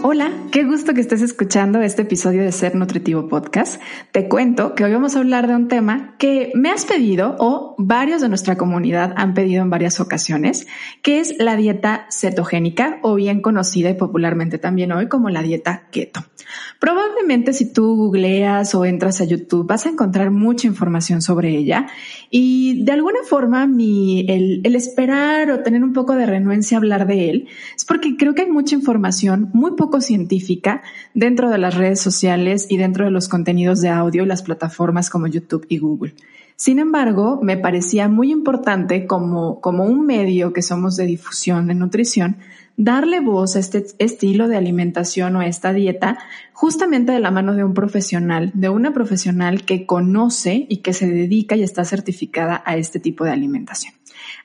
Hola, qué gusto que estés escuchando este episodio de Ser Nutritivo Podcast. Te cuento que hoy vamos a hablar de un tema que me has pedido o varios de nuestra comunidad han pedido en varias ocasiones, que es la dieta cetogénica o bien conocida y popularmente también hoy como la dieta keto. Probablemente si tú googleas o entras a YouTube vas a encontrar mucha información sobre ella y de alguna forma mi, el, el esperar o tener un poco de renuencia a hablar de él es porque creo que hay mucha información muy poco científica dentro de las redes sociales y dentro de los contenidos de audio y las plataformas como YouTube y Google. Sin embargo, me parecía muy importante como, como un medio que somos de difusión de nutrición, darle voz a este estilo de alimentación o a esta dieta justamente de la mano de un profesional, de una profesional que conoce y que se dedica y está certificada a este tipo de alimentación.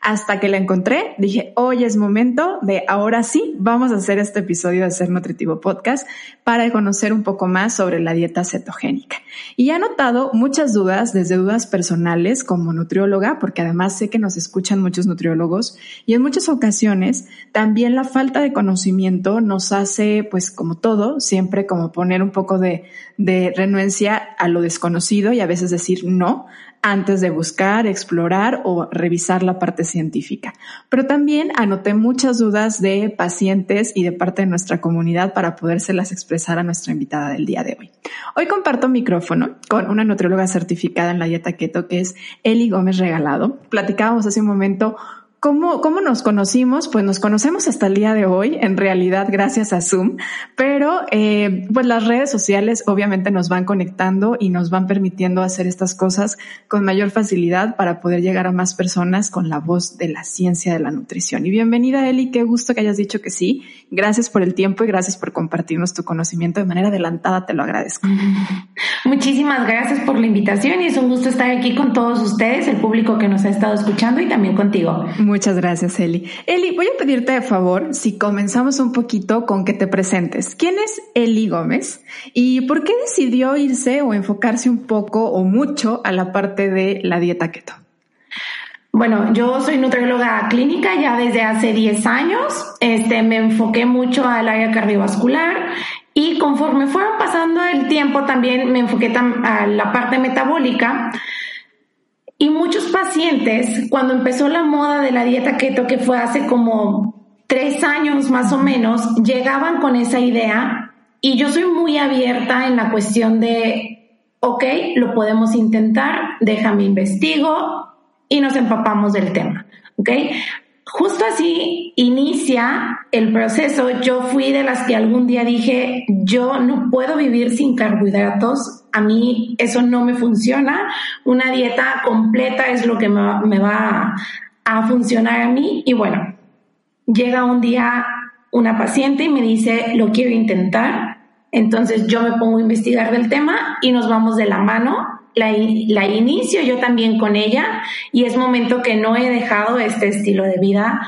Hasta que la encontré, dije, hoy es momento de ahora sí, vamos a hacer este episodio de Ser Nutritivo Podcast para conocer un poco más sobre la dieta cetogénica. Y he notado muchas dudas, desde dudas personales como nutrióloga, porque además sé que nos escuchan muchos nutriólogos y en muchas ocasiones también la falta de conocimiento nos hace, pues como todo, siempre como poner un poco de, de renuencia a lo desconocido y a veces decir no antes de buscar, explorar o revisar la parte científica. Pero también anoté muchas dudas de pacientes y de parte de nuestra comunidad para podérselas expresar a nuestra invitada del día de hoy. Hoy comparto micrófono con una nutrióloga certificada en la dieta keto que es Eli Gómez Regalado. Platicábamos hace un momento ¿Cómo, ¿Cómo nos conocimos? Pues nos conocemos hasta el día de hoy, en realidad gracias a Zoom, pero eh, pues las redes sociales obviamente nos van conectando y nos van permitiendo hacer estas cosas con mayor facilidad para poder llegar a más personas con la voz de la ciencia de la nutrición. Y bienvenida Eli, qué gusto que hayas dicho que sí. Gracias por el tiempo y gracias por compartirnos tu conocimiento de manera adelantada, te lo agradezco. Muchísimas gracias por la invitación y es un gusto estar aquí con todos ustedes, el público que nos ha estado escuchando y también contigo. Muchas gracias, Eli. Eli, voy a pedirte de favor si comenzamos un poquito con que te presentes. ¿Quién es Eli Gómez y por qué decidió irse o enfocarse un poco o mucho a la parte de la dieta keto? Bueno, yo soy nutrióloga clínica ya desde hace 10 años. Este, me enfoqué mucho al área cardiovascular y conforme fueron pasando el tiempo también me enfoqué a la parte metabólica. Y muchos pacientes, cuando empezó la moda de la dieta keto, que fue hace como tres años más o menos, llegaban con esa idea y yo soy muy abierta en la cuestión de, ok, lo podemos intentar, déjame investigo y nos empapamos del tema, ok. Justo así inicia el proceso. Yo fui de las que algún día dije, yo no puedo vivir sin carbohidratos a mí eso no me funciona. Una dieta completa es lo que me va, a funcionar a mí. Y bueno, llega un día una paciente y me dice, lo quiero intentar. Entonces yo me pongo a investigar del tema y nos vamos de la mano. La, inicio yo también con ella y es momento que no he dejado este estilo de vida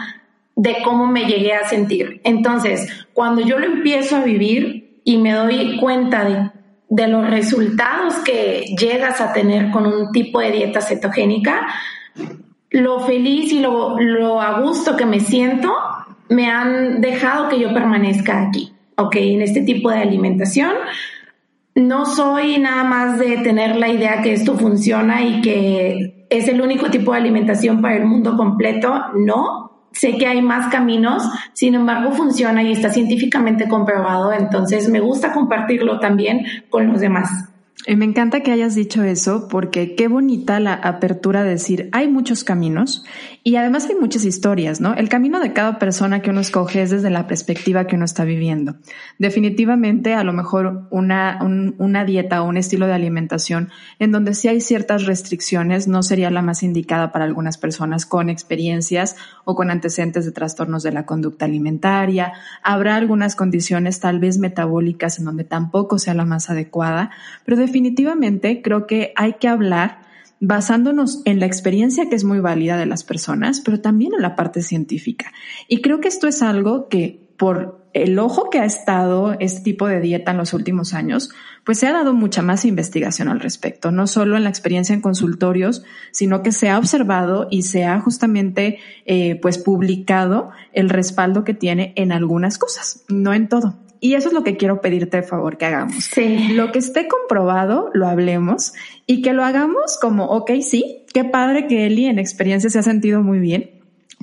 de cómo me llegué a sentir. Entonces, cuando yo lo empiezo a vivir y me doy cuenta de de los resultados que llegas a tener con un tipo de dieta cetogénica, lo feliz y lo, lo a gusto que me siento me han dejado que yo permanezca aquí, ¿ok? En este tipo de alimentación. No soy nada más de tener la idea que esto funciona y que es el único tipo de alimentación para el mundo completo, no, sé que hay más caminos, sin embargo funciona y está científicamente comprobado, entonces me gusta compartirlo también con los demás. Me encanta que hayas dicho eso porque qué bonita la apertura de decir hay muchos caminos y además hay muchas historias, ¿no? El camino de cada persona que uno escoge es desde la perspectiva que uno está viviendo. Definitivamente a lo mejor una, una dieta o un estilo de alimentación en donde sí hay ciertas restricciones no sería la más indicada para algunas personas con experiencias o con antecedentes de trastornos de la conducta alimentaria. Habrá algunas condiciones tal vez metabólicas en donde tampoco sea la más adecuada, pero definitivamente creo que hay que hablar basándonos en la experiencia que es muy válida de las personas, pero también en la parte científica. Y creo que esto es algo que por el ojo que ha estado este tipo de dieta en los últimos años, pues se ha dado mucha más investigación al respecto, no solo en la experiencia en consultorios, sino que se ha observado y se ha justamente eh, pues publicado el respaldo que tiene en algunas cosas, no en todo. Y eso es lo que quiero pedirte de favor que hagamos. Sí. Lo que esté comprobado, lo hablemos y que lo hagamos como, ok, sí, qué padre que Eli en experiencia se ha sentido muy bien,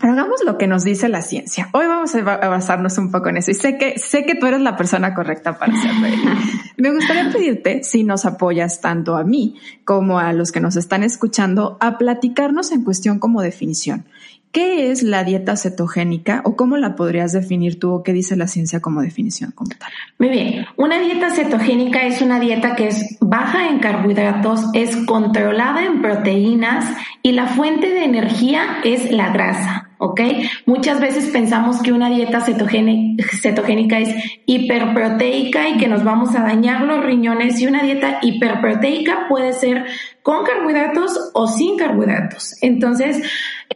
pero hagamos lo que nos dice la ciencia. Hoy vamos a basarnos un poco en eso y sé que, sé que tú eres la persona correcta para hacerlo. Me gustaría pedirte si nos apoyas tanto a mí como a los que nos están escuchando a platicarnos en cuestión como definición. ¿Qué es la dieta cetogénica o cómo la podrías definir tú o qué dice la ciencia como definición como? Muy bien, una dieta cetogénica es una dieta que es baja en carbohidratos, es controlada en proteínas y la fuente de energía es la grasa. ¿ok? Muchas veces pensamos que una dieta cetogénica es hiperproteica y que nos vamos a dañar los riñones y una dieta hiperproteica puede ser con carbohidratos o sin carbohidratos. Entonces,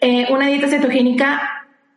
eh, una dieta cetogénica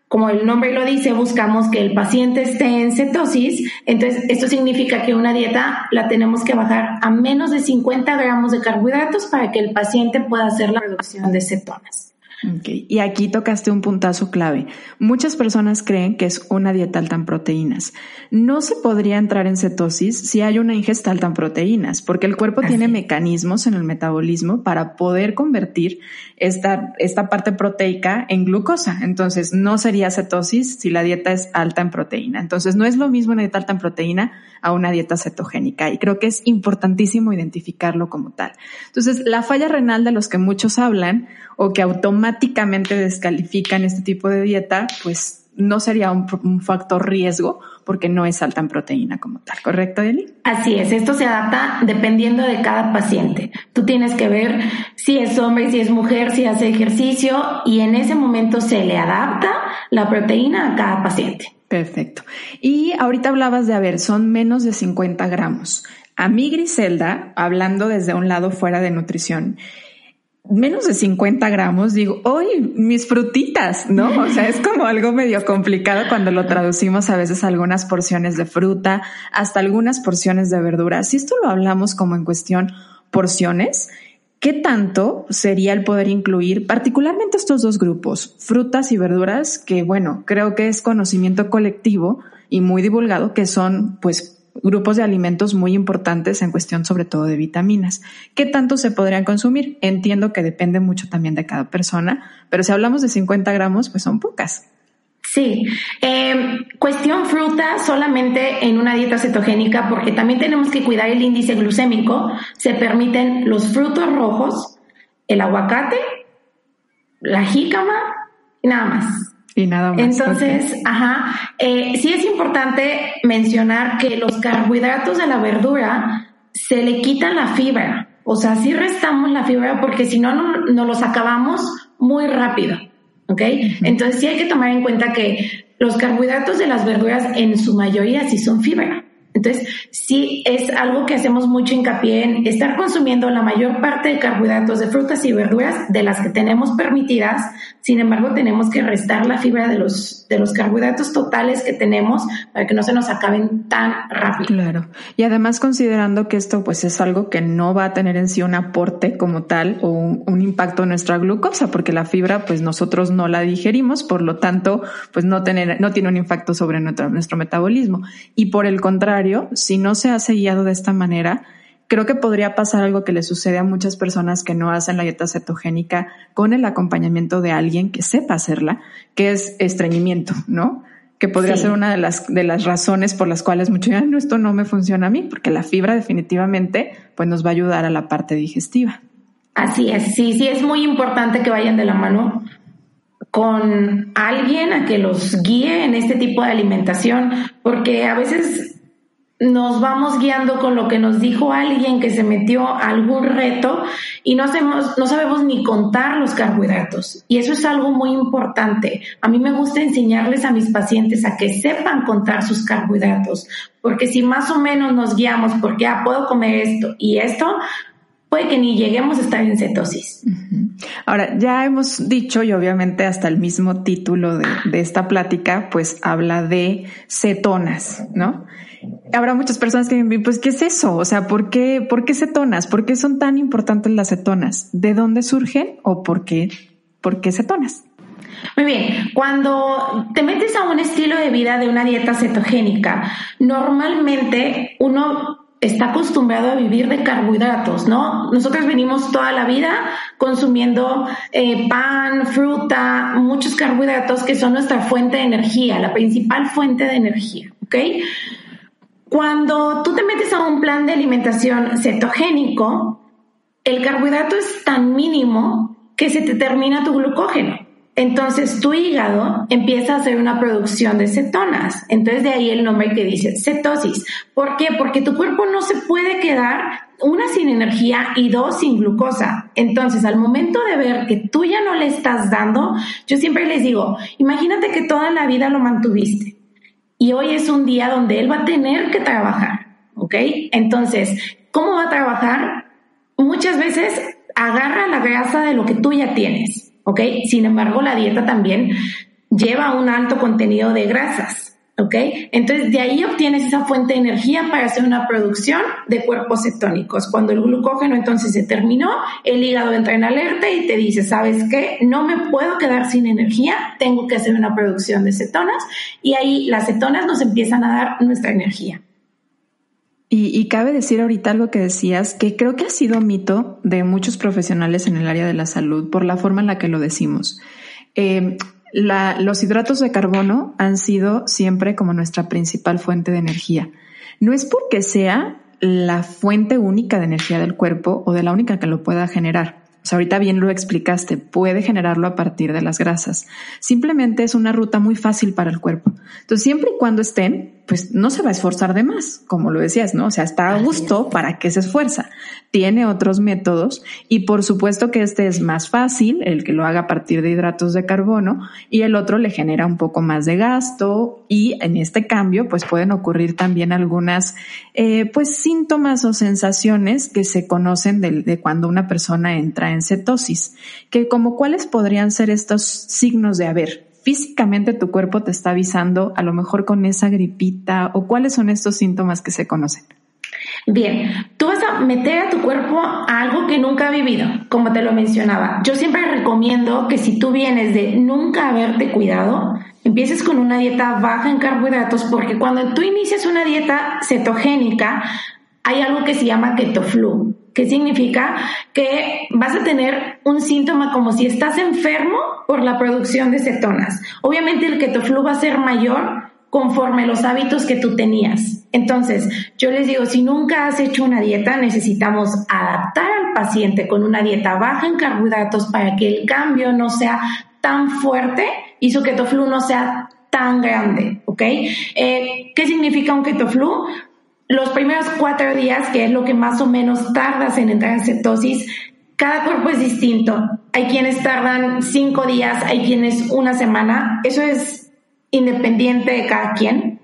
como el nombre lo dice, buscamos que el paciente esté en cetosis. Entonces, esto significa que una dieta la tenemos que bajar a menos de 50 gramos de carbohidratos para que el paciente pueda hacer la reducción de cetonas. Okay. Y aquí tocaste un puntazo clave. Muchas personas creen que es una dieta alta en proteínas. No se podría entrar en cetosis si hay una ingesta alta en proteínas, porque el cuerpo tiene mecanismos en el metabolismo para poder convertir esta, esta parte proteica en glucosa. Entonces, no sería cetosis si la dieta es alta en proteína. Entonces, no es lo mismo una dieta alta en proteína a una dieta cetogénica. Y creo que es importantísimo identificarlo como tal. Entonces, la falla renal de los que muchos hablan o que automáticamente descalifican este tipo de dieta, pues no sería un, factor riesgo porque no es alta en proteína como tal, ¿correcto, Eli? Así es, esto se adapta dependiendo de cada paciente. Tú tienes que ver si es hombre, si es mujer, si hace ejercicio y en ese momento se le adapta la proteína a cada paciente. Perfecto. Y ahorita hablabas de, a ver, son menos de 50 gramos. A mí, Griselda, hablando desde un lado fuera de nutrición, menos de 50 gramos, digo, hoy mis frutitas, ¿no? O sea, es como algo medio complicado cuando lo traducimos a veces algunas porciones de fruta, hasta algunas porciones de verdura. Si esto lo hablamos como en cuestión porciones, ¿qué tanto sería el poder incluir particularmente estos dos grupos, frutas y verduras, que bueno, creo que es conocimiento colectivo y muy divulgado, que son pues grupos de alimentos muy importantes en cuestión sobre todo de vitaminas. ¿Qué tanto se podrían consumir? Entiendo que depende mucho también de cada persona, pero si hablamos de 50 gramos, pues son pocas. Sí, eh, cuestión fruta solamente en una dieta cetogénica porque también tenemos que cuidar el índice glucémico. Se permiten los frutos rojos, el aguacate, la jícama y nada más. Y nada más. Entonces, ajá, eh, sí es importante mencionar que los carbohidratos de la verdura se le quitan la fibra. O sea, sí restamos la fibra porque si no, no, los acabamos muy rápido. ¿Ok? Entonces sí hay que tomar en cuenta que los carbohidratos de las verduras en su mayoría sí son fibra. Entonces, sí es algo que hacemos mucho hincapié en estar consumiendo la mayor parte de carbohidratos de frutas y verduras de las que tenemos permitidas. Sin embargo, tenemos que restar la fibra de los, de los carbohidratos totales que tenemos para que no se nos acaben tan rápido. Claro. Y además considerando que esto pues es algo que no va a tener en sí un aporte como tal o un, impacto en nuestra glucosa, porque la fibra pues nosotros no la digerimos, por lo tanto pues no, tener, no tiene un impacto sobre nuestro, nuestro metabolismo. Y por el contrario, si no se hace guiado de esta manera, creo que podría pasar algo que le sucede a muchas personas que no hacen la dieta cetogénica con el acompañamiento de alguien que sepa hacerla, que es estreñimiento, ¿no? Que podría ser una de las, de las razones por las cuales dicen, no, esto no me funciona a mí, porque la fibra definitivamente pues nos va a ayudar a la parte digestiva. Así es, sí, sí, es muy importante que vayan de la mano con alguien a que los guíe en este tipo de alimentación, porque a veces nos vamos guiando con lo que nos dijo alguien que se metió a algún reto y no, hacemos, no sabemos ni contar los carbohidratos. Y eso es algo muy importante. A mí me gusta enseñarles a mis pacientes a que sepan contar sus carbohidratos, porque si más o menos nos guiamos porque, ah, puedo comer esto y esto, puede que ni lleguemos a estar en cetosis. Ahora, ya hemos dicho, y obviamente hasta el mismo título de, de, esta plática, pues habla de cetonas, ¿no? Habrá muchas personas que me pues, ¿qué es eso? O sea, ¿por qué, ¿por qué cetonas? ¿Por qué son tan importantes las cetonas? ¿De dónde surgen o por qué, por qué cetonas? Muy bien, cuando te metes a un estilo de vida de una dieta cetogénica, normalmente uno está acostumbrado a vivir de carbohidratos, ¿no? Nosotros venimos toda la vida consumiendo eh, pan, fruta, muchos carbohidratos que son nuestra fuente de energía, la principal fuente de energía, ¿ok? Cuando tú te metes a un plan de alimentación cetogénico, el carbohidrato es tan mínimo que se te termina tu glucógeno. Entonces tu hígado empieza a hacer una producción de cetonas. Entonces de ahí el nombre que dice cetosis. ¿Por qué? Porque tu cuerpo no se puede quedar una sin energía y dos sin glucosa. Entonces al momento de ver que tú ya no le estás dando, yo siempre les digo, imagínate que toda la vida lo mantuviste y hoy es un día donde él va a tener que trabajar. ¿Ok? Entonces, ¿cómo va a trabajar? Muchas veces agarra la grasa de lo que tú ya tienes ¿ok? Sin embargo, la dieta también lleva un alto contenido de grasas, ¿ok? Entonces, de ahí obtienes esa fuente de energía para hacer una producción de cuerpos cetónicos. Cuando el glucógeno entonces se terminó, el hígado entra en alerta y te dice, ¿sabes qué? No me puedo quedar sin energía, tengo que hacer una producción de cetonas y ahí las cetonas nos empiezan a dar nuestra energía. Y, cabe decir ahorita algo que decías, que creo que ha sido mito de muchos profesionales en el área de la salud por la forma en la que lo decimos. Eh, los hidratos de carbono han sido siempre como nuestra principal fuente de energía. No es porque sea la fuente única de energía del cuerpo o de la única que lo pueda generar. O sea, ahorita bien lo explicaste, puede generarlo a partir de las grasas. Simplemente es una ruta muy fácil para el cuerpo. Entonces, siempre y cuando estén, pues no se va a esforzar de más, como lo decías, ¿no? O sea, está a gusto para que se esfuerza. Tiene otros métodos y por supuesto que este es más fácil, el que lo haga a partir de hidratos de carbono y el otro le genera un poco más de gasto y en este cambio pues pueden ocurrir también algunas eh, pues síntomas o sensaciones que se conocen de, de cuando una persona entra en cetosis, que como cuáles podrían ser estos signos de haber físicamente tu cuerpo te está avisando, a lo mejor con esa gripita o cuáles son estos síntomas que se conocen? Bien, tú vas a meter a tu cuerpo a algo que nunca ha vivido, como te lo mencionaba. Yo siempre recomiendo que si tú vienes de nunca haberte cuidado, empieces con una dieta baja en carbohidratos, porque cuando tú inicias una dieta cetogénica, hay algo que se llama ketoflu, que significa que vas a tener un síntoma como si estás enfermo por la producción de cetonas. Obviamente el ketoflu va a ser mayor conforme los hábitos que tú tenías. Entonces, yo les digo, si nunca has hecho una dieta, necesitamos adaptar al paciente con una dieta baja en carbohidratos para que el cambio no sea tan fuerte y su ketoflu no sea tan grande, ¿ok? Eh, ¿Qué significa un ketoflu? Los primeros cuatro días, que es lo que más o menos tardas en entrar en cetosis, cada cuerpo es distinto. Hay quienes tardan cinco días, hay quienes una semana. Eso es independiente de cada quien.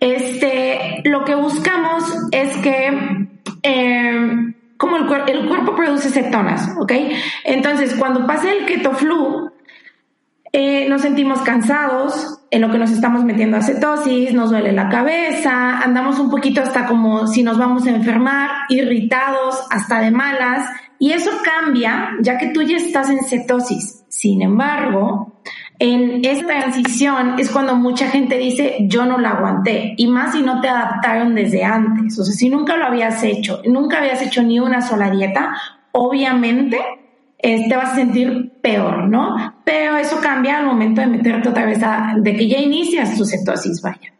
Este, lo que buscamos es que eh, como el, el, cuerpo produce cetonas, ¿ok? Entonces, cuando pasa el ketoflu, eh, nos sentimos cansados, en lo que nos estamos metiendo a cetosis, nos duele la cabeza, andamos un poquito hasta como si nos vamos a enfermar, irritados, hasta de malas, y eso cambia ya que tú ya estás en cetosis. Sin embargo, en esta transición es cuando mucha gente dice yo no la aguanté y más si no te adaptaron desde antes, o sea, si nunca lo habías hecho, nunca habías hecho ni una sola dieta, obviamente te vas a sentir peor, ¿no? Pero eso cambia al momento de meterte otra vez a, de que ya inicias tu cetosis, vaya.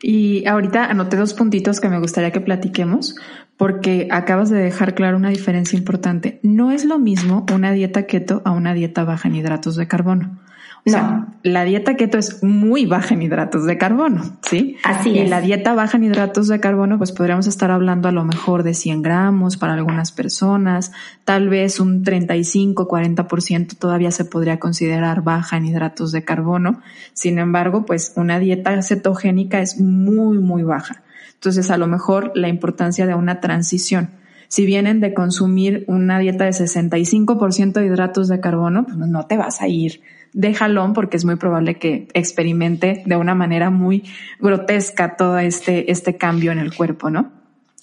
Y ahorita anoté dos puntitos que me gustaría que platiquemos porque acabas de dejar claro una diferencia importante. No es lo mismo una dieta keto a una dieta baja en hidratos de carbono. O sea, la dieta keto es muy baja en hidratos de carbono, ¿sí? Así y es. la dieta baja en hidratos de carbono, pues podríamos estar hablando a lo mejor de 100 gramos para algunas personas, tal vez un 35, 40% todavía se podría considerar baja en hidratos de carbono. Sin embargo, pues una dieta cetogénica es muy, muy baja. Entonces, a lo mejor la importancia de una transición si vienen de consumir una dieta de 65% de hidratos de carbono, pues no te vas a ir de jalón porque es muy probable que experimente de una manera muy grotesca todo este, este cambio en el cuerpo, ¿no?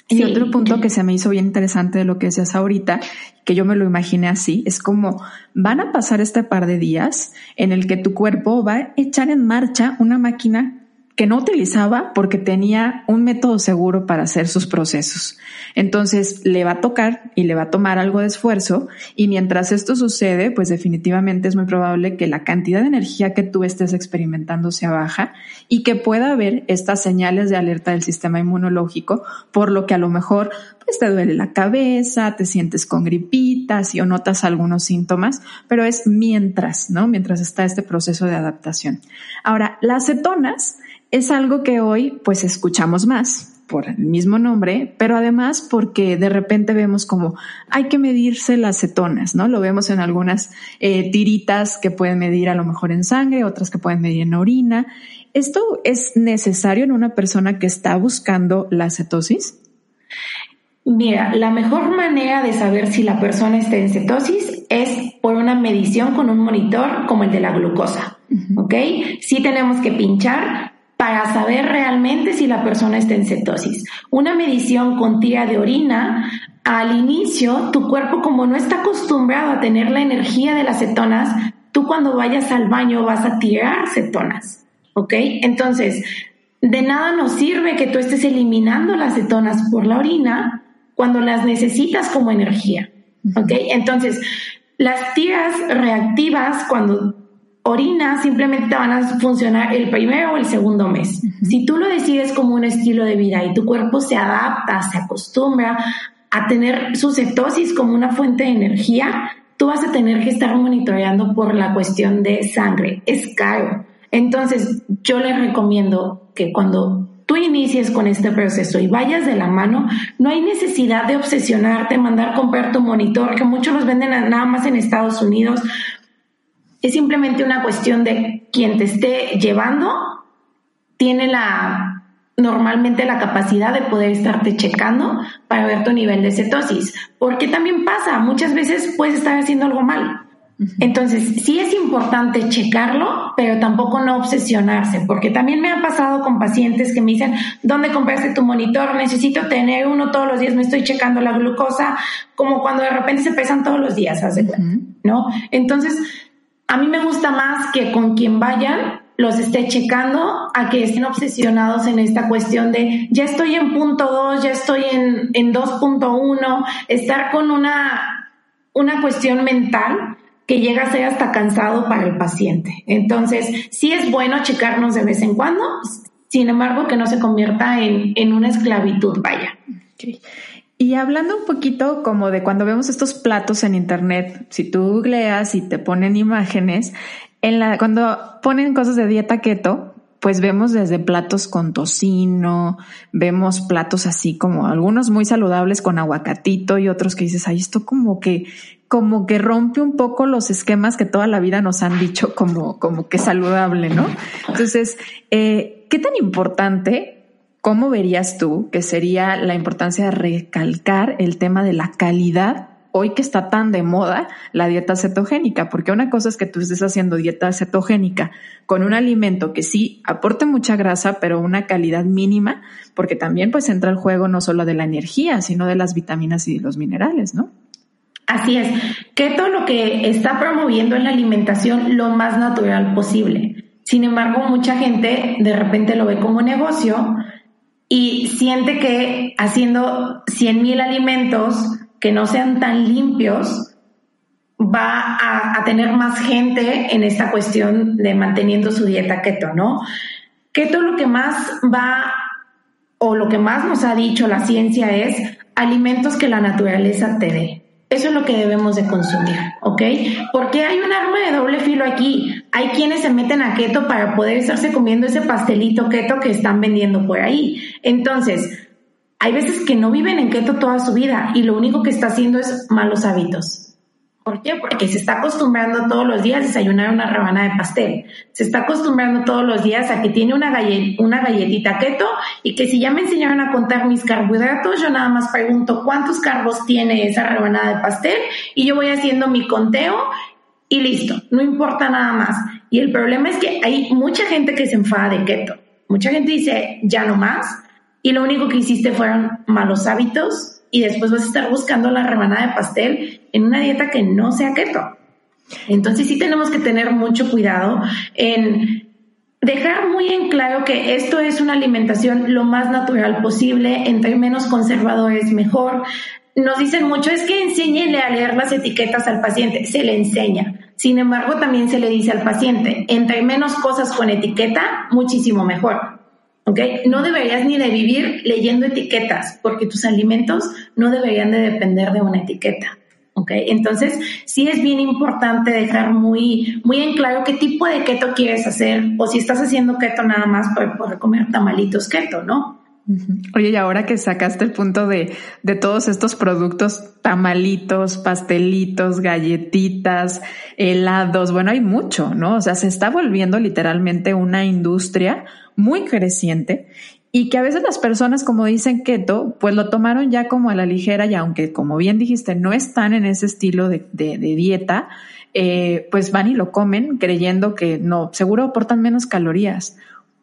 Y otro punto que se me hizo bien interesante de lo que decías ahorita, que yo me lo imaginé así, es como van a pasar este par de días en el que tu cuerpo va a echar en marcha una máquina que no utilizaba porque tenía un método seguro para hacer sus procesos. Entonces le va a tocar y le va a tomar algo de esfuerzo y mientras esto sucede, pues definitivamente es muy probable que la cantidad de energía que tú estés experimentando sea baja y que pueda haber estas señales de alerta del sistema inmunológico, por lo que a lo mejor pues te duele la cabeza, te sientes con gripitas y o notas algunos síntomas, pero es mientras, ¿no? Mientras está este proceso de adaptación. Ahora, las cetonas es algo que hoy pues escuchamos más por el mismo nombre, pero además porque de repente vemos como hay que medirse las cetonas, ¿no? Lo vemos en algunas eh, tiritas que pueden medir a lo mejor en sangre, otras que pueden medir en orina. ¿Esto es necesario en una persona que está buscando la cetosis? Mira, la mejor manera de saber si la persona está en cetosis es por una medición con un monitor como el de la glucosa, ¿ok? Sí tenemos que pinchar para saber realmente si la persona está en cetosis. Una medición con tira de orina, al inicio tu cuerpo como no está acostumbrado a tener la energía de las cetonas, tú cuando vayas al baño vas a tirar cetonas, ¿ok? Entonces, de nada nos sirve que tú estés eliminando las cetonas por la orina cuando las necesitas como energía, ¿ok? Entonces, las tiras reactivas cuando orina simplemente te van a funcionar el primero o el segundo mes. Si tú lo decides como un estilo de vida y tu cuerpo se adapta, se acostumbra a tener su cetosis como una fuente de energía, tú vas a tener que estar monitoreando por la cuestión de sangre. Es caro. Entonces, yo les recomiendo que cuando tú inicies con este proceso y vayas de la mano, no hay necesidad de obsesionarte, mandar comprar tu monitor, que muchos los venden nada más en Estados Unidos es simplemente una cuestión de quien te esté llevando tiene la normalmente la capacidad de poder estarte checando para ver tu nivel de cetosis, porque también pasa, muchas veces puedes estar haciendo algo mal. Entonces, sí es importante checarlo, pero tampoco no obsesionarse, porque también me ha pasado con pacientes que me dicen, ¿dónde compraste tu monitor? Necesito tener uno todos los días, me estoy checando la glucosa, como cuando de repente se pesan todos los días, ¿hace ¿no? Entonces, a mí me gusta más que con quien vayan los esté checando a que estén obsesionados en esta cuestión de ya estoy en punto 2, ya estoy en, en 2.1, estar con una, una cuestión mental que llega a ser hasta cansado para el paciente. Entonces, sí es bueno checarnos de vez en cuando, sin embargo, que no se convierta en, en una esclavitud, vaya. Y hablando un poquito como de cuando vemos estos platos en internet, si tú googleas y te ponen imágenes, en la, cuando ponen cosas de dieta keto, pues vemos desde platos con tocino, vemos platos así como algunos muy saludables con aguacatito y otros que dices, ay, esto como que, como que rompe un poco los esquemas que toda la vida nos han dicho como, como que saludable, ¿no? Entonces, eh, ¿qué tan importante ¿Cómo verías tú que sería la importancia de recalcar el tema de la calidad hoy que está tan de moda la dieta cetogénica? Porque una cosa es que tú estés haciendo dieta cetogénica con un alimento que sí aporte mucha grasa, pero una calidad mínima, porque también pues entra el juego no solo de la energía, sino de las vitaminas y los minerales, ¿no? Así es. Keto lo que está promoviendo en la alimentación lo más natural posible. Sin embargo, mucha gente de repente lo ve como negocio y siente que haciendo 100 mil alimentos que no sean tan limpios, va a, tener más gente en esta cuestión de manteniendo su dieta keto, ¿no? Keto lo que más va o lo que más nos ha dicho la ciencia es alimentos que la naturaleza te dé. Eso es lo que debemos de consumir, ¿ok? Porque hay un arma de doble filo aquí. Hay quienes se meten a keto para poder estarse comiendo ese pastelito keto que están vendiendo por ahí. Entonces, hay veces que no viven en keto toda su vida y lo único que está haciendo es malos hábitos. ¿Por qué? Porque se está acostumbrando todos los días a desayunar una rebanada de pastel. Se está acostumbrando todos los días a que tiene una, una galletita keto y que si ya me enseñaron a contar mis carbohidratos, yo nada más pregunto cuántos carbos tiene esa rebanada de pastel y yo voy haciendo mi conteo y listo, no importa nada más. Y el problema es que hay mucha gente que se enfada de keto. Mucha gente dice, ya no más. Y lo único que hiciste fueron malos hábitos y después vas a estar buscando la rebanada de pastel en una dieta que no sea keto. Entonces sí tenemos que tener mucho cuidado en dejar muy en claro que esto es una alimentación lo más natural posible, entre menos conservadores mejor. Nos dicen mucho, es que enséñele a leer las etiquetas al paciente, se le enseña. Sin embargo, también se le dice al paciente, entre menos cosas con etiqueta, muchísimo mejor. No deberías ni de vivir leyendo etiquetas, porque tus alimentos no deberían de depender de una etiqueta. ¿ok? Entonces, sí es bien importante dejar muy, muy en claro qué tipo de keto quieres hacer, o si estás haciendo keto nada más por, comer tamalitos keto, ¿no? Oye, y ahora que sacaste el punto de, de todos estos productos, tamalitos, pastelitos, galletitas, helados, bueno, hay mucho, ¿no? O sea, se está volviendo literalmente una industria muy creciente y que a veces las personas, como dicen keto, pues lo tomaron ya como a la ligera y aunque, como bien dijiste, no están en ese estilo de, dieta, eh, pues van y lo comen creyendo que no, seguro aportan menos calorías.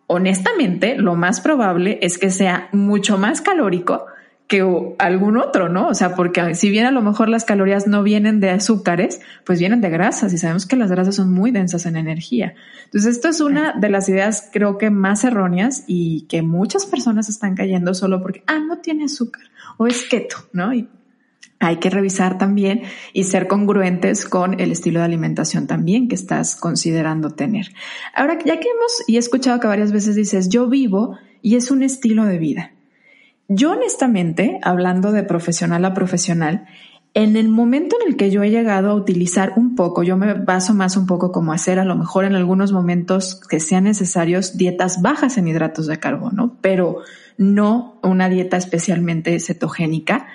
Honestamente, lo más probable es que sea mucho más calórico que algún otro, ¿no? O sea, porque si bien a lo mejor las calorías no vienen de azúcares, pues vienen de grasas y sabemos que las grasas son muy densas en energía. Entonces, esto es una de las ideas creo que más erróneas y que muchas personas están cayendo solo porque, ah, no tiene azúcar o es keto, ¿no? Y hay que revisar también y ser congruentes con el estilo de alimentación también que estás considerando tener. Ahora, ya que hemos y he escuchado que varias veces dices, yo vivo y es un estilo de vida. Yo honestamente, hablando de profesional a profesional, en el momento en el que yo he llegado a utilizar un poco, yo me baso más un poco como hacer a lo mejor en algunos momentos que sean necesarios dietas bajas en hidratos de carbono, pero no una dieta especialmente cetogénica,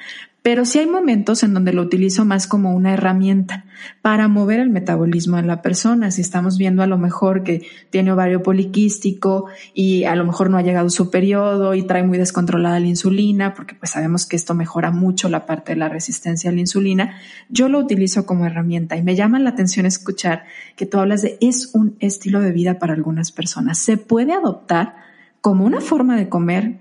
pero sí hay momentos en donde lo utilizo más como una herramienta para mover el metabolismo en la persona. Si estamos viendo a lo mejor que tiene ovario poliquístico y a lo mejor no ha llegado su periodo y trae muy descontrolada la insulina, porque pues sabemos que esto mejora mucho la parte de la resistencia a la insulina, yo lo utilizo como herramienta y me llama la atención escuchar que tú hablas de es un estilo de vida para algunas personas. Se puede adoptar como una forma de comer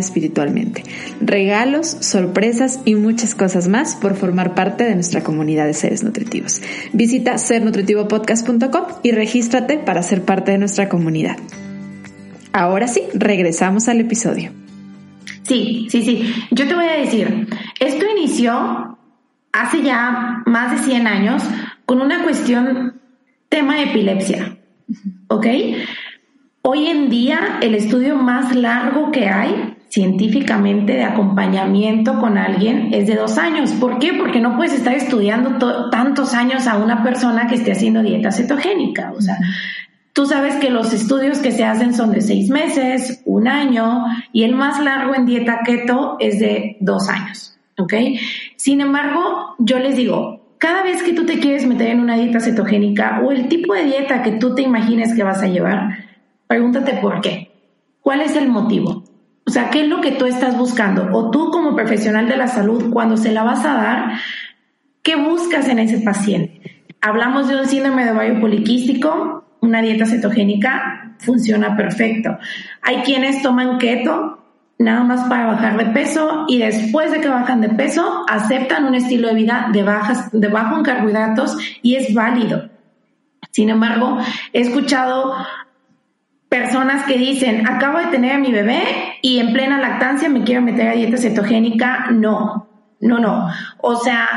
espiritualmente. Regalos, sorpresas y muchas cosas más por formar parte de nuestra comunidad de seres nutritivos. Visita sernutritivopodcast.com y regístrate para ser parte de nuestra comunidad. Ahora sí, regresamos al episodio. Sí, sí, sí. Yo te voy a decir, esto inició hace ya más de 100 años con una cuestión tema de epilepsia. ¿Ok? Hoy en día el estudio más largo que hay científicamente de acompañamiento con alguien es de dos años. ¿Por qué? Porque no puedes estar estudiando tantos años a una persona que esté haciendo dieta cetogénica. O sea, tú sabes que los estudios que se hacen son de seis meses, un año, y el más largo en dieta keto es de dos años. ¿Ok? Sin embargo, yo les digo, cada vez que tú te quieres meter en una dieta cetogénica o el tipo de dieta que tú te imagines que vas a llevar, pregúntate por qué. ¿Cuál es el motivo? O sea, ¿qué es lo que tú estás buscando? O tú como profesional de la salud, cuando se la vas a dar, ¿qué buscas en ese paciente? Hablamos de un síndrome de ovario poliquístico, una dieta cetogénica funciona perfecto. Hay quienes toman keto nada más para bajar de peso y después de que bajan de peso aceptan un estilo de vida de, bajas, de bajo en carbohidratos y es válido. Sin embargo, he escuchado personas que dicen, acabo de tener a mi bebé y en plena lactancia me quiero meter a dieta cetogénica. No, no, no. O sea,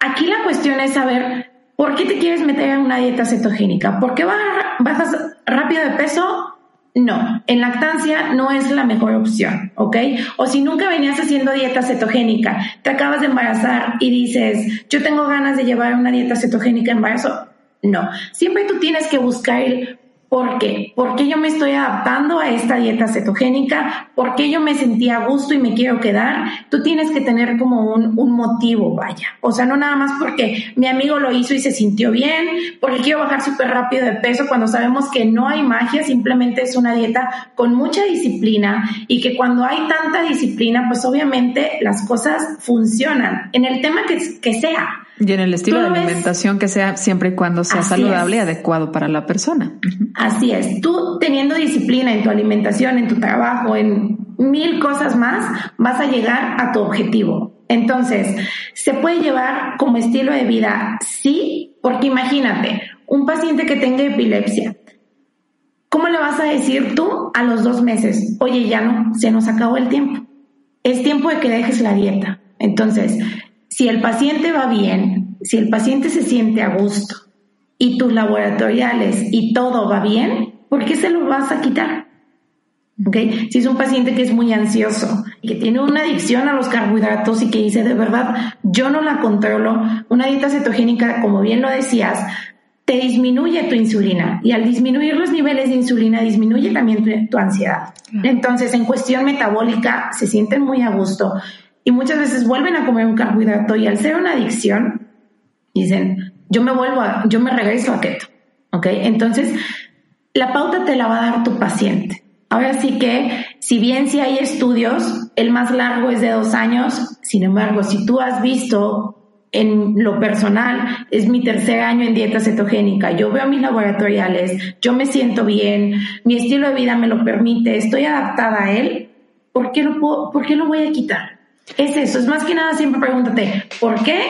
aquí la cuestión es saber ¿Por qué te quieres meter en una dieta cetogénica? ¿Por qué bajas rápido de peso? No, en lactancia no es la mejor opción, ¿ok? O si nunca venías haciendo dieta cetogénica, te acabas de embarazar y dices, yo tengo ganas de llevar una dieta cetogénica embarazo, no, siempre tú tienes que buscar el ¿Por qué? ¿Por qué yo me estoy adaptando a esta dieta cetogénica? ¿Por qué yo me sentí a gusto y me quiero quedar? Tú tienes que tener como un, un, motivo, vaya. O sea, no nada más porque mi amigo lo hizo y se sintió bien, porque quiero bajar súper rápido de peso cuando sabemos que no hay magia, simplemente es una dieta con mucha disciplina y que cuando hay tanta disciplina, pues obviamente las cosas funcionan en el tema que, que sea. Y en el estilo de alimentación que sea siempre y cuando sea saludable y adecuado para la persona. Así es. Tú teniendo disciplina en tu alimentación, en tu trabajo, en mil cosas más, vas a llegar a tu objetivo. Entonces, ¿se puede llevar como estilo de vida? Sí, porque imagínate, un paciente que tenga epilepsia, ¿cómo le vas a decir tú a los dos meses? Oye, ya no, se nos acabó el tiempo. Es tiempo de que dejes la dieta. Entonces, si el paciente va bien, si el paciente se siente a gusto y tus laboratoriales y todo va bien, ¿por qué se lo vas a quitar? ¿Okay? Si es un paciente que es muy ansioso y que tiene una adicción a los carbohidratos y que dice de verdad, yo no la controlo, una dieta cetogénica, como bien lo decías, te disminuye tu insulina y al disminuir los niveles de insulina disminuye también tu, ansiedad. Entonces, en cuestión metabólica, se sienten muy a gusto y muchas veces vuelven a comer un carbohidrato y al ser una adicción, dicen, yo me vuelvo a, yo me regreso a keto, ¿ok? Entonces, la pauta te la va a dar tu paciente. Ahora sí que, si bien si hay estudios, el más largo es de dos años, sin embargo, si tú has visto en lo personal, es mi tercer año en dieta cetogénica, yo veo mis laboratoriales, yo me siento bien, mi estilo de vida me lo permite, estoy adaptada a él, ¿por qué lo, puedo, ¿por qué lo voy a quitar? Es eso, es más que nada siempre pregúntate, ¿por qué?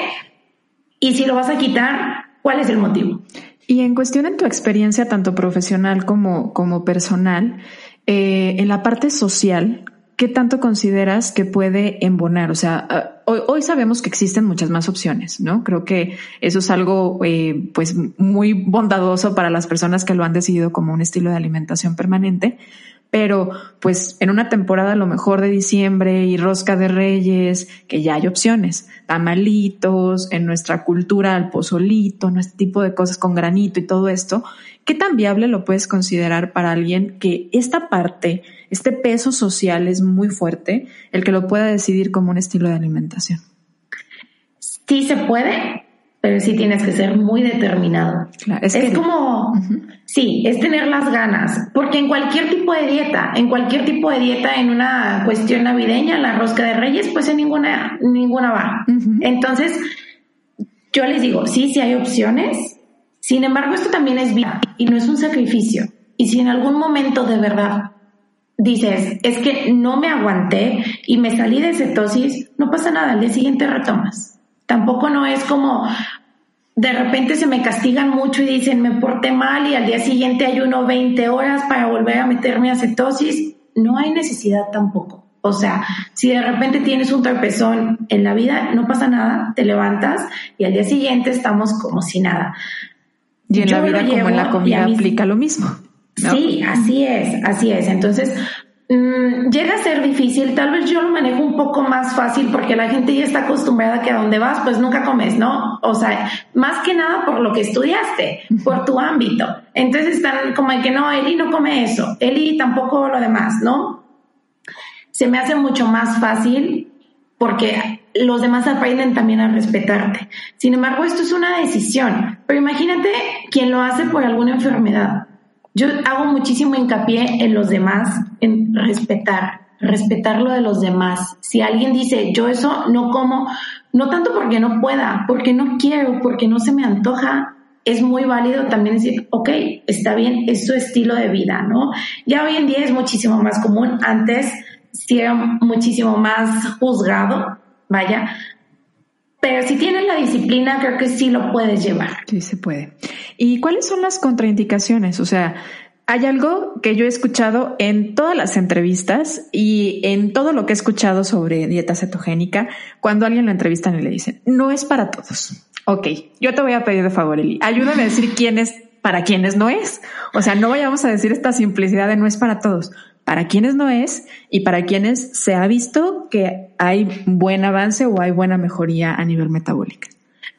Y si lo vas a quitar, ¿cuál es el motivo? Y en cuestión en tu experiencia, tanto profesional como, como personal, eh, en la parte social, ¿qué tanto consideras que puede embonar? O sea, ah, hoy, sabemos que existen muchas más opciones, ¿no? Creo que eso es algo, eh, pues, muy bondadoso para las personas que lo han decidido como un estilo de alimentación permanente pero pues en una temporada a lo mejor de diciembre y rosca de reyes, que ya hay opciones, tamalitos, en nuestra cultura el pozolito, este tipo de cosas con granito y todo esto, ¿qué tan viable lo puedes considerar para alguien que esta parte, este peso social es muy fuerte, el que lo pueda decidir como un estilo de alimentación? Sí se puede, pero sí tienes que ser muy determinado. es, como, sí, es tener las ganas, porque en cualquier tipo de dieta, en cualquier tipo de dieta, en una cuestión navideña, la rosca de reyes, pues en ninguna, ninguna va. Entonces, yo les digo, sí, sí hay opciones, sin embargo, esto también es vida y no es un sacrificio. Y si en algún momento de verdad dices, es que no me aguanté y me salí de cetosis, no pasa nada, al día siguiente retomas Tampoco no es como de repente se me castigan mucho y dicen me porté mal y al día siguiente ayuno 20 horas para volver a meterme a cetosis. No hay necesidad tampoco. O sea, si de repente tienes un tropezón en la vida, no pasa nada, te levantas y al día siguiente estamos como si nada. Y en la vida como en la comida aplica lo mismo. Sí, así es, así es. Entonces, Mm, llega a ser difícil, tal vez yo lo manejo un poco más fácil porque la gente ya está acostumbrada a que a donde vas pues nunca comes, ¿no? O sea, más que nada por lo que estudiaste, por tu ámbito. Entonces están como de que no, Eli no come eso, Eli tampoco lo demás, ¿no? Se me hace mucho más fácil porque los demás aprenden también a respetarte. Sin embargo, esto es una decisión, pero imagínate quien lo hace por alguna enfermedad yo hago muchísimo hincapié en los demás, en respetar, respetar lo de los demás. Si alguien dice, yo eso no como, no tanto porque no pueda, porque no quiero, porque no se me antoja, es muy válido también decir, ok, está bien, es su estilo de vida, ¿no? Ya hoy en día es muchísimo más común, antes sí era muchísimo más juzgado, vaya, pero si tienes la disciplina, creo que sí lo puedes llevar. Sí, se puede. ¿Y cuáles son las contraindicaciones? O sea, hay algo que yo he escuchado en todas las entrevistas y en todo lo que he escuchado sobre dieta cetogénica, cuando alguien lo entrevistan y le dicen, no es para todos. Ok, yo te voy a pedir de favor, Eli. Ayúdame a decir quién es para quienes no es. O sea, no vayamos a decir esta simplicidad de no es para todos. Para quienes no es y para quienes se ha visto que hay buen avance o hay buena mejoría a nivel metabólico.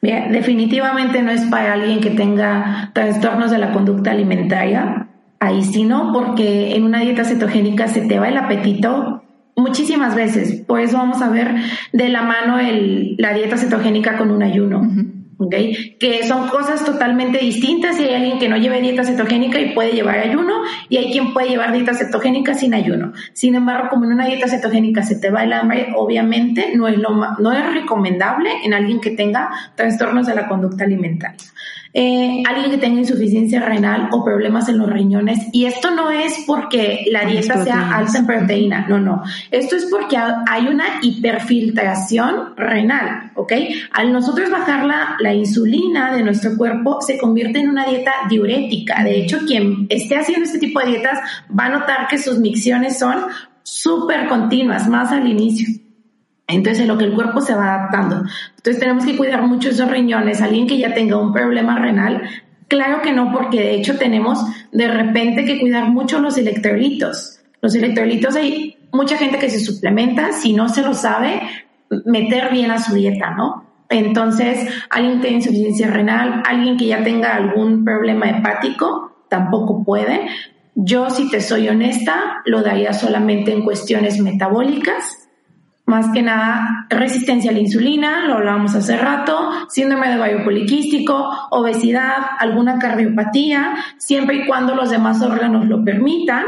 Bien, definitivamente no es para alguien que tenga trastornos de la conducta alimentaria. Ahí sí no, porque en una dieta cetogénica se te va el apetito muchísimas veces. Por eso vamos a ver de la mano el, la dieta cetogénica con un ayuno. ¿Okay? Que son cosas totalmente distintas y hay alguien que no lleve dieta cetogénica y puede llevar ayuno y hay quien puede llevar dieta cetogénica sin ayuno. Sin embargo, como en una dieta cetogénica se te va el hambre, obviamente no es, lo, no es recomendable en alguien que tenga trastornos de la conducta alimentaria eh, alguien que tenga insuficiencia renal o problemas en los riñones. Y esto no es porque la dieta sea alta en proteína, no, no. Esto es porque hay una hiperfiltración renal, ¿ok? Al nosotros bajar la, la insulina de nuestro cuerpo, se convierte en una dieta diurética. De hecho, quien esté haciendo este tipo de dietas va a notar que sus micciones son súper continuas, más al inicio. Entonces, lo que el cuerpo se va adaptando. Entonces, tenemos que cuidar mucho esos riñones. Alguien que ya tenga un problema renal, claro que no, porque de hecho tenemos de repente que cuidar mucho los electrolitos. Los electrolitos hay mucha gente que se suplementa, si no se lo sabe, meter bien a su dieta, ¿no? Entonces, alguien que tiene insuficiencia renal, alguien que ya tenga algún problema hepático, tampoco puede. Yo, si te soy honesta, lo daría solamente en cuestiones metabólicas más que nada resistencia a la insulina, lo hablábamos hace rato, síndrome de ovario poliquístico, obesidad, alguna cardiopatía, siempre y cuando los demás órganos lo permitan,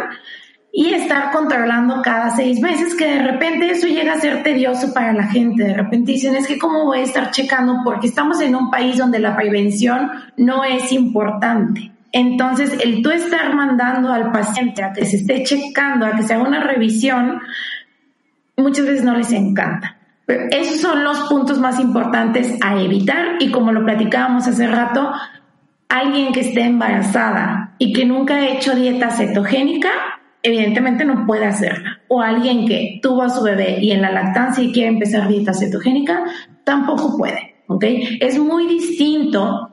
y estar controlando cada seis meses, que de repente eso llega a ser tedioso para la gente. De repente dicen, es que cómo voy a estar checando porque estamos en un país donde la prevención no es importante. Entonces, el tú estar mandando al paciente a que se esté checando, a que se haga una revisión, muchas veces no les encanta. Pero esos son los puntos más importantes a evitar y como lo platicábamos hace rato, alguien que esté embarazada y que nunca ha hecho dieta cetogénica, evidentemente no puede hacerla. O alguien que tuvo a su bebé y en la lactancia y quiere empezar dieta cetogénica, tampoco puede. ¿ok? Es muy distinto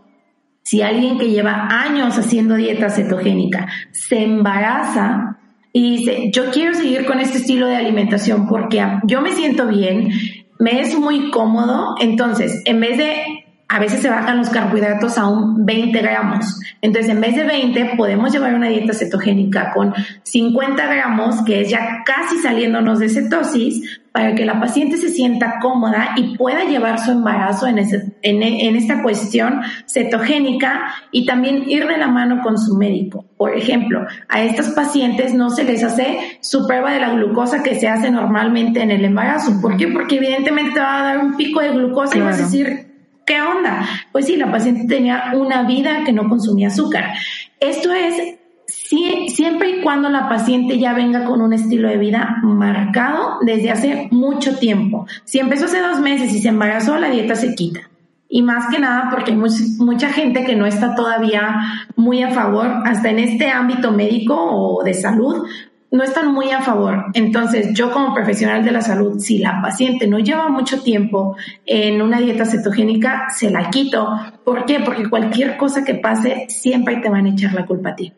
si alguien que lleva años haciendo dieta cetogénica se embaraza y dice, yo quiero seguir con este estilo de alimentación porque yo me siento bien, me es muy cómodo, entonces en vez de, a veces se bajan los carbohidratos a un 20 gramos, entonces en vez de 20 podemos llevar una dieta cetogénica con 50 gramos, que es ya casi saliéndonos de cetosis, para que la paciente se sienta cómoda y pueda llevar su embarazo en, en, esta cuestión cetogénica y también ir de la mano con su médico. Por ejemplo, a estas pacientes no se les hace su prueba de la glucosa que se hace normalmente en el embarazo. ¿Por qué? Porque evidentemente te va a dar un pico de glucosa y vas a decir, ¿qué onda? Pues sí, la paciente tenía una vida que no consumía azúcar. Esto es siempre y cuando la paciente ya venga con un estilo de vida marcado desde hace mucho tiempo. Si empezó hace dos meses y se embarazó, la dieta se quita. Y más que nada porque hay mucha gente que no está todavía muy a favor, hasta en este ámbito médico o de salud, no están muy a favor. Entonces, yo como profesional de la salud, si la paciente no lleva mucho tiempo en una dieta cetogénica, se la quito. ¿Por qué? Porque cualquier cosa que pase, siempre te van a echar la culpa a ti.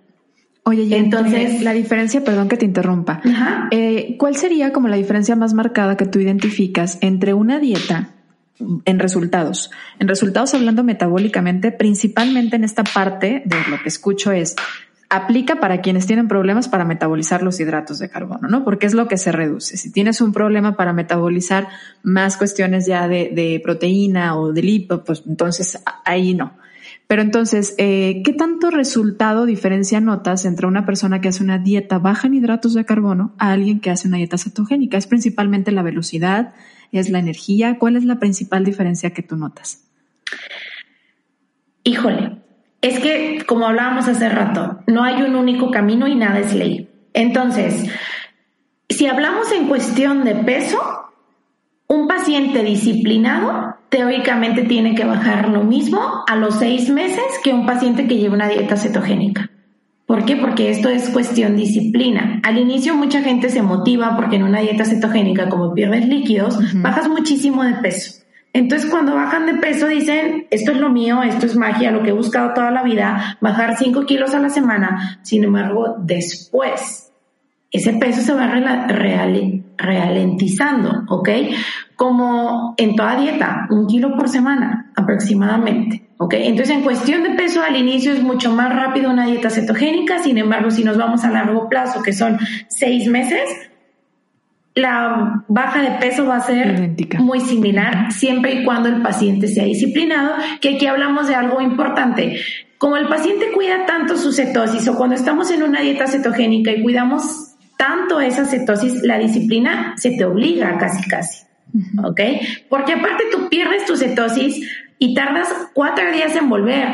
Oye, y entonces la diferencia, perdón que te interrumpa, eh, ¿cuál sería como la diferencia más marcada que tú identificas entre una dieta en resultados? En resultados hablando metabólicamente, principalmente en esta parte de lo que escucho es aplica para quienes tienen problemas para metabolizar los hidratos de carbono, ¿no? Porque es lo que se reduce. Si tienes un problema para metabolizar más cuestiones ya de, de proteína o de lipo, pues entonces ahí no. Pero entonces, eh, ¿qué tanto resultado diferencia notas entre una persona que hace una dieta baja en hidratos de carbono a alguien que hace una dieta cetogénica? ¿Es principalmente la velocidad? ¿Es la energía? ¿Cuál es la principal diferencia que tú notas? Híjole, es que como hablábamos hace rato, no hay un único camino y nada es ley. Entonces, si hablamos en cuestión de peso, un paciente disciplinado teóricamente tiene que bajar lo mismo a los seis meses que un paciente que lleva una dieta cetogénica. ¿Por qué? Porque esto es cuestión disciplina. Al inicio mucha gente se motiva porque en una dieta cetogénica, como pierdes líquidos, bajas muchísimo de peso. Entonces, cuando bajan de peso, dicen, esto es lo mío, esto es magia, lo que he buscado toda la vida, bajar 5 kilos a la semana. Sin embargo, después, ese peso se va ralentizando, ¿ok? Como en toda dieta, un kilo por semana aproximadamente. ¿ok? Entonces, en cuestión de peso, al inicio es mucho más rápido una dieta cetogénica, sin embargo, si nos vamos a largo plazo, que son seis meses, la baja de peso va a ser muy similar siempre y cuando el paciente sea disciplinado, que aquí hablamos de algo importante. Como el paciente cuida tanto su cetosis o cuando estamos en una dieta cetogénica y cuidamos tanto esa cetosis, la disciplina se te obliga casi casi. ¿Ok? Porque aparte tú pierdes tu cetosis y tardas cuatro días en volver.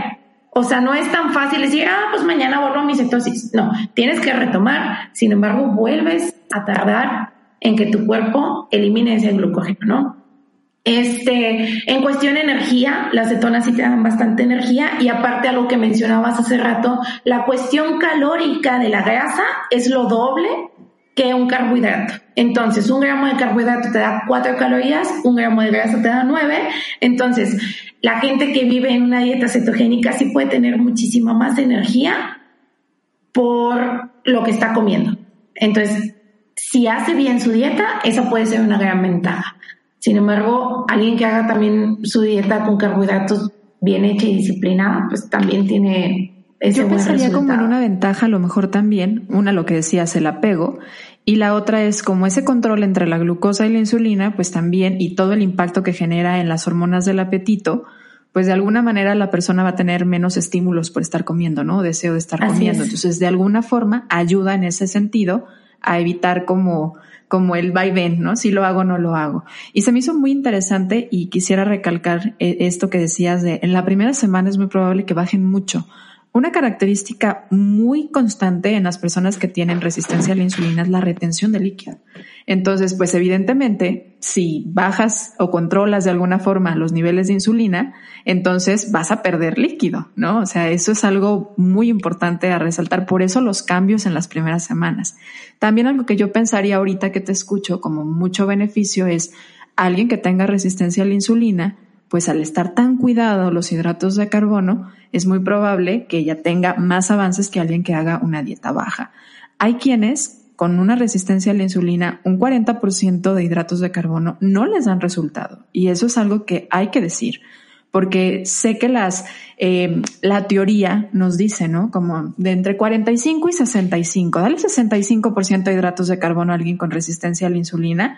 O sea, no es tan fácil decir, ah, pues mañana a mi cetosis. No, tienes que retomar. Sin embargo, vuelves a tardar en que tu cuerpo elimine ese glucógeno, ¿no? Este, en cuestión de energía, las cetonas sí te dan bastante energía y aparte a lo que mencionabas hace rato, la cuestión calórica de la grasa es lo doble que un carbohidrato. Entonces, un gramo de carbohidrato te da cuatro calorías, un gramo de grasa te da nueve. Entonces, la gente que vive en una dieta cetogénica sí puede tener muchísima más energía por lo que está comiendo. Entonces, si hace bien su dieta, esa puede ser una gran ventaja. Sin embargo, alguien que haga también su dieta con carbohidratos bien hecha y disciplinada, pues también tiene Yo pensaría como en una ventaja, a lo mejor también, una lo que decías, el apego, y la otra es como ese control entre la glucosa y la insulina, pues también, y todo el impacto que genera en las hormonas del apetito, pues de alguna manera la persona va a tener menos estímulos por estar comiendo, ¿no? Deseo de estar comiendo. Entonces, de alguna forma, ayuda en ese sentido a evitar como, como el vaivén, ¿no? Si lo hago o no lo hago. Y se me hizo muy interesante y quisiera recalcar eh, esto que decías de en la primera semana es muy probable que bajen mucho. Una característica muy constante en las personas que tienen resistencia a la insulina es la retención de líquido. Entonces, pues evidentemente, si bajas o controlas de alguna forma los niveles de insulina, entonces vas a perder líquido, ¿no? O sea, eso es algo muy importante a resaltar. Por eso los cambios en las primeras semanas. También algo que yo pensaría ahorita que te escucho como mucho beneficio es alguien que tenga resistencia a la insulina, pues al estar tan cuidado los hidratos de carbono, es muy probable que ella tenga más avances que alguien que haga una dieta baja. Hay quienes con una resistencia a la insulina, un 40% de hidratos de carbono no les dan resultado. Y eso es algo que hay que decir, porque sé que las, eh, la teoría nos dice, ¿no? Como de entre 45 y 65, dale 65% de hidratos de carbono a alguien con resistencia a la insulina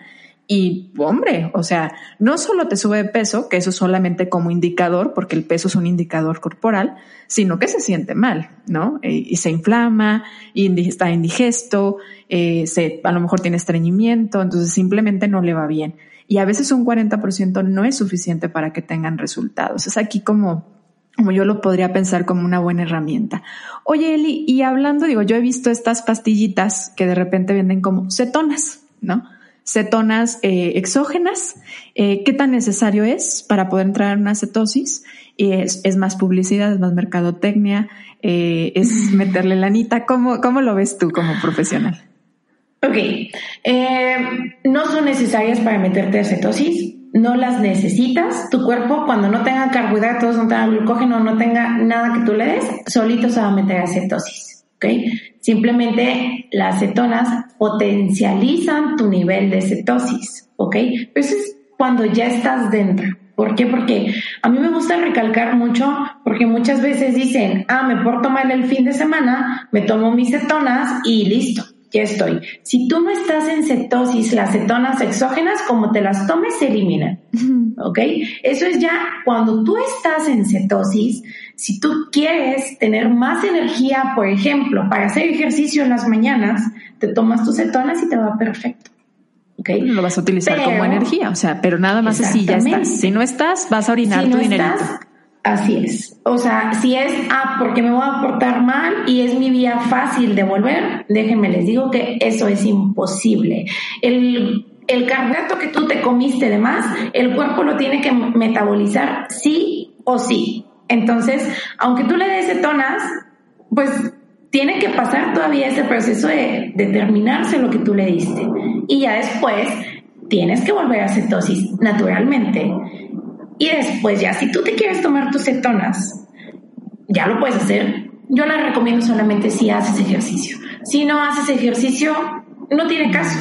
y hombre, o sea, no solo te sube de peso, que eso solamente como indicador, porque el peso es un indicador corporal, sino que se siente mal, ¿no? Eh, y se inflama, y está indigesto, eh, se, a lo mejor tiene estreñimiento, entonces simplemente no le va bien. Y a veces un 40% no es suficiente para que tengan resultados. Es aquí como, como yo lo podría pensar como una buena herramienta. Oye, Eli, y hablando, digo, yo he visto estas pastillitas que de repente venden como cetonas, ¿no? Cetonas eh, exógenas, eh, qué tan necesario es para poder entrar en una cetosis. Es, es más publicidad, es más mercadotecnia, eh, es meterle lanita. ¿Cómo, ¿Cómo lo ves tú como profesional? Ok, no son necesarias para meterte a cetosis, no las necesitas. Tu cuerpo, cuando no tenga carbohidratos, no tenga glucógeno, no tenga nada que tú le des, solito se va a meter a cetosis. ¿Ok? Simplemente las cetonas potencializan tu nivel de cetosis, ¿ok? Pero eso es cuando ya estás dentro. ¿Por qué? Porque a mí me gusta recalcar mucho, porque muchas veces dicen, ah, me porto mal el fin de semana, me tomo mis cetonas y listo, ya estoy. Si tú no estás en cetosis, las cetonas exógenas, como te las tomes, se eliminan. ¿Ok? Eso es ya cuando tú estás en cetosis, si tú quieres tener más energía, por ejemplo, para hacer ejercicio en las mañanas, te tomas tus cetonas y te va perfecto. ¿Okay? Lo vas a utilizar como energía, o sea, pero nada más así ya estás. Si no estás, vas a orinar tu dinerito. Así es. O sea, si es, ah, porque me voy a portar mal y es mi vía fácil de volver, déjenme les digo que eso es imposible. El el que tú te comiste de más, el cuerpo lo tiene que metabolizar sí o sí. Entonces, aunque tú le des cetonas, pues tiene que pasar todavía ese proceso de determinarse lo que tú le diste. Y ya después tienes que volver a cetosis naturalmente. Y después ya, si tú te quieres tomar tus cetonas, ya lo puedes hacer. Yo la recomiendo solamente si haces ejercicio. Si no haces ejercicio, no tiene caso.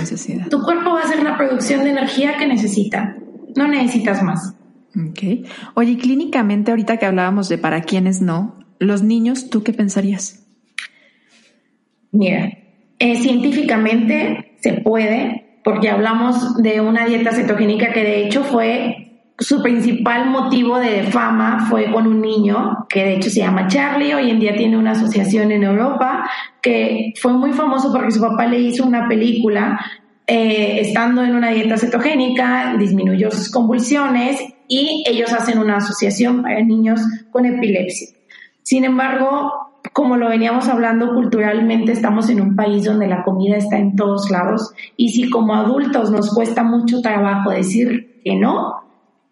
tu cuerpo va a hacer la producción de energía que necesita. No necesitas más. Ok. Oye, clínicamente, ahorita que hablábamos de para quienes no, los niños, ¿tú qué pensarías? Mira, eh, científicamente se puede, porque hablamos de una dieta cetogénica que de hecho fue su principal motivo de fama fue con un niño que de hecho se llama Charlie, hoy en día tiene una asociación en Europa que fue muy famoso porque su papá le hizo una película eh, estando en una dieta cetogénica, disminuyó sus convulsiones y ellos hacen una asociación para niños con epilepsia. Sin embargo, como lo veníamos hablando culturalmente, estamos en un país donde la comida está en todos lados y si como adultos nos cuesta mucho trabajo decir que no,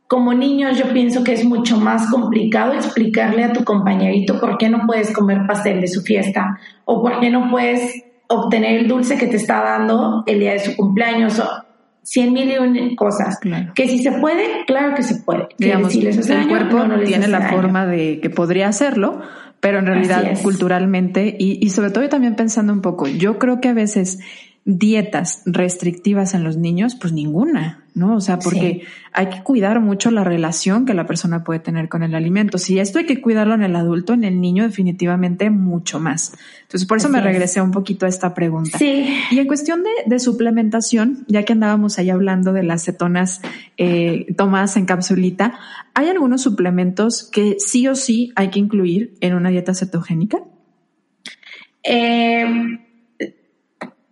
como niños yo pienso que es mucho más complicado explicarle a tu compañerito por qué no puedes comer pastel de su fiesta o por qué no puedes obtener el dulce que te está dando el día de su cumpleaños o cien mil y cosas. Que si se puede, claro que se puede. Digamos, el cuerpo tiene la forma de que podría hacerlo, pero en realidad culturalmente y, y sobre todo también pensando un poco, yo creo que a veces dietas restrictivas en los niños, pues ninguna, ¿no? O sea, porque hay que cuidar mucho la relación que la persona puede tener con el alimento. Si esto hay que cuidarlo en el adulto, en el niño definitivamente mucho más. Entonces, por eso me regresé un poquito a esta pregunta. Sí. Y en cuestión de, suplementación, ya que andábamos ahí hablando de las cetonas eh, tomadas en capsulita, ¿hay algunos suplementos que sí o sí hay que incluir en una dieta cetogénica? Eh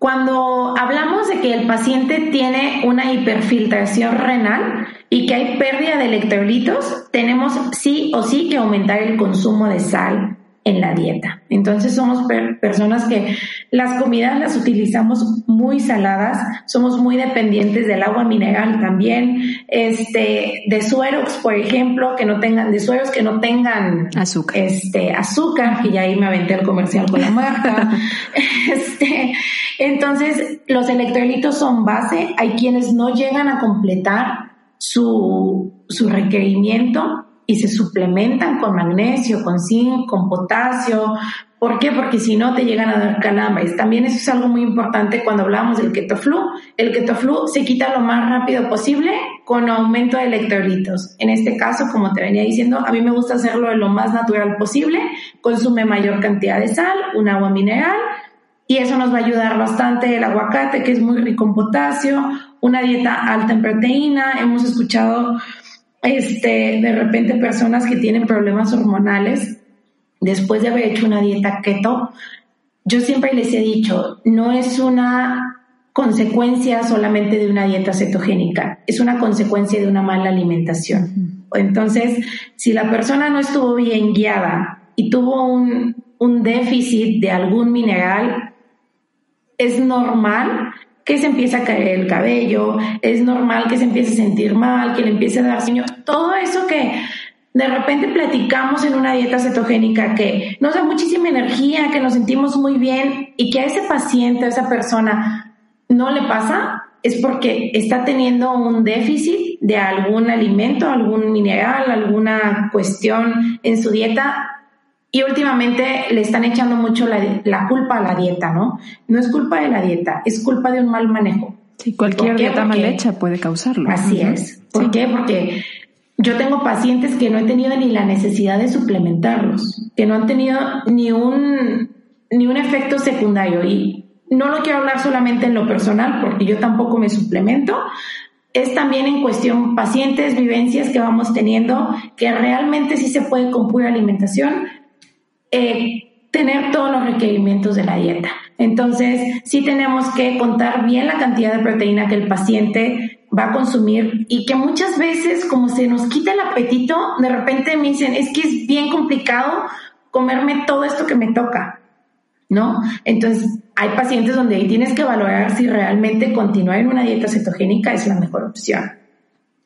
cuando hablamos de que el paciente tiene una hiperfiltración renal y que hay pérdida de electrolitos, tenemos sí o sí que aumentar el consumo de sal en la dieta. Entonces somos personas que las comidas las utilizamos muy saladas, somos muy dependientes del agua mineral también, este, de sueros, por ejemplo, que no tengan, de sueros que no tengan azúcar, este, azúcar, que ya ahí me aventé el comercial con la marca, este, entonces los electrolitos son base, hay quienes no llegan a completar su, su requerimiento y se suplementan con magnesio, con zinc, con potasio. ¿Por qué? Porque si no te llegan a dar calambres. También eso es algo muy importante cuando hablamos del ketoflu. El ketoflu se quita lo más rápido posible con aumento de electrolitos. En este caso, como te venía diciendo, a mí me gusta hacerlo de lo más natural posible. Consume mayor cantidad de sal, un agua mineral y eso nos va a ayudar bastante. El aguacate, que es muy rico en potasio, una dieta alta en proteína. Hemos escuchado este, de repente personas que tienen problemas hormonales después de haber hecho una dieta keto, yo siempre les he dicho, no es una consecuencia solamente de una dieta cetogénica, es una consecuencia de una mala alimentación. Entonces, si la persona no estuvo bien guiada y tuvo un, un déficit de algún mineral, es normal que se empiece a caer el cabello, es normal que se empiece a sentir mal, que le empiece a dar sueño, todo eso que de repente platicamos en una dieta cetogénica que nos da muchísima energía, que nos sentimos muy bien y que a ese paciente, a esa persona no le pasa, es porque está teniendo un déficit de algún alimento, algún mineral, alguna cuestión en su dieta y últimamente le están echando mucho la, culpa a la dieta, ¿no? No es culpa de la dieta, es culpa de un mal manejo. Sí, cualquier dieta mal hecha puede causarlo. Así es. ¿Por qué? Porque yo tengo pacientes que no he tenido ni la necesidad de suplementarlos, que no han tenido ni un, ni un efecto secundario. Y no lo quiero hablar solamente en lo personal, porque yo tampoco me suplemento, es también en cuestión pacientes, vivencias que vamos teniendo, que realmente sí se puede con pura alimentación eh, tener todos los requerimientos de la dieta. Entonces, sí tenemos que contar bien la cantidad de proteína que el paciente va a consumir y que muchas veces, como se nos quita el apetito, de repente me dicen, es que es bien complicado comerme todo esto que me toca, ¿no? Entonces, hay pacientes donde tienes que valorar si realmente continuar en una dieta cetogénica es la mejor opción.